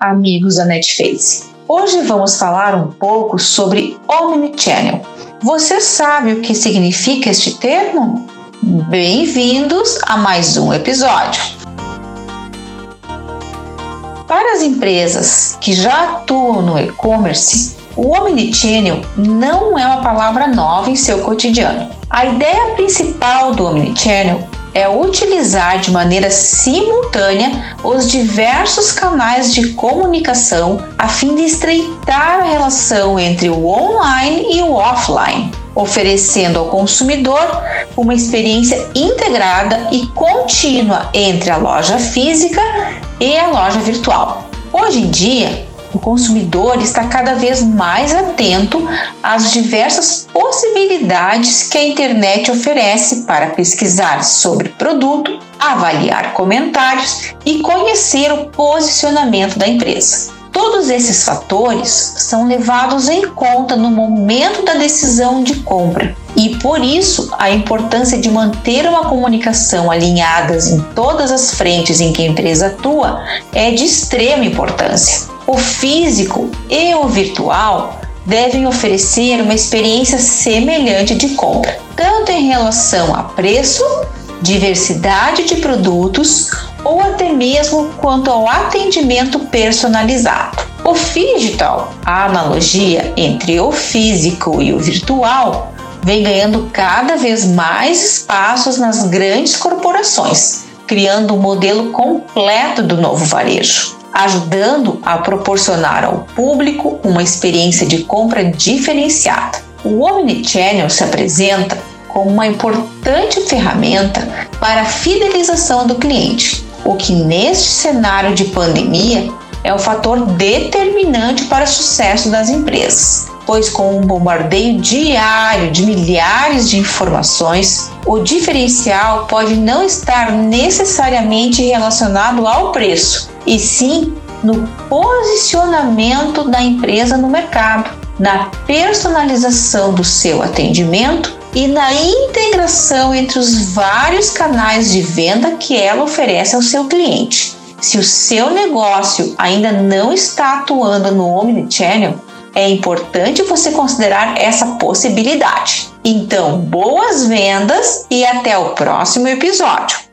amigos da Netface. Hoje vamos falar um pouco sobre Omnichannel. Você sabe o que significa este termo? Bem-vindos a mais um episódio. Para as empresas que já atuam no e-commerce, o Omnichannel não é uma palavra nova em seu cotidiano. A ideia principal do Omnichannel é utilizar de maneira simultânea os diversos canais de comunicação a fim de estreitar a relação entre o online e o offline, oferecendo ao consumidor uma experiência integrada e contínua entre a loja física e a loja virtual. Hoje em dia, o consumidor está cada vez mais atento às diversas possibilidades que a internet oferece para pesquisar sobre produto, avaliar comentários e conhecer o posicionamento da empresa. Todos esses fatores são levados em conta no momento da decisão de compra e por isso a importância de manter uma comunicação alinhadas em todas as frentes em que a empresa atua é de extrema importância. O físico e o virtual devem oferecer uma experiência semelhante de compra, tanto em relação a preço, diversidade de produtos ou até mesmo quanto ao atendimento personalizado. O digital, a analogia entre o físico e o virtual, vem ganhando cada vez mais espaços nas grandes corporações, criando um modelo completo do novo varejo ajudando a proporcionar ao público uma experiência de compra diferenciada. O Omnichannel se apresenta como uma importante ferramenta para a fidelização do cliente, o que neste cenário de pandemia é o fator determinante para o sucesso das empresas, pois com um bombardeio diário de milhares de informações, o diferencial pode não estar necessariamente relacionado ao preço, e sim no posicionamento da empresa no mercado, na personalização do seu atendimento e na integração entre os vários canais de venda que ela oferece ao seu cliente. Se o seu negócio ainda não está atuando no Omnichannel, é importante você considerar essa possibilidade. Então, boas vendas e até o próximo episódio!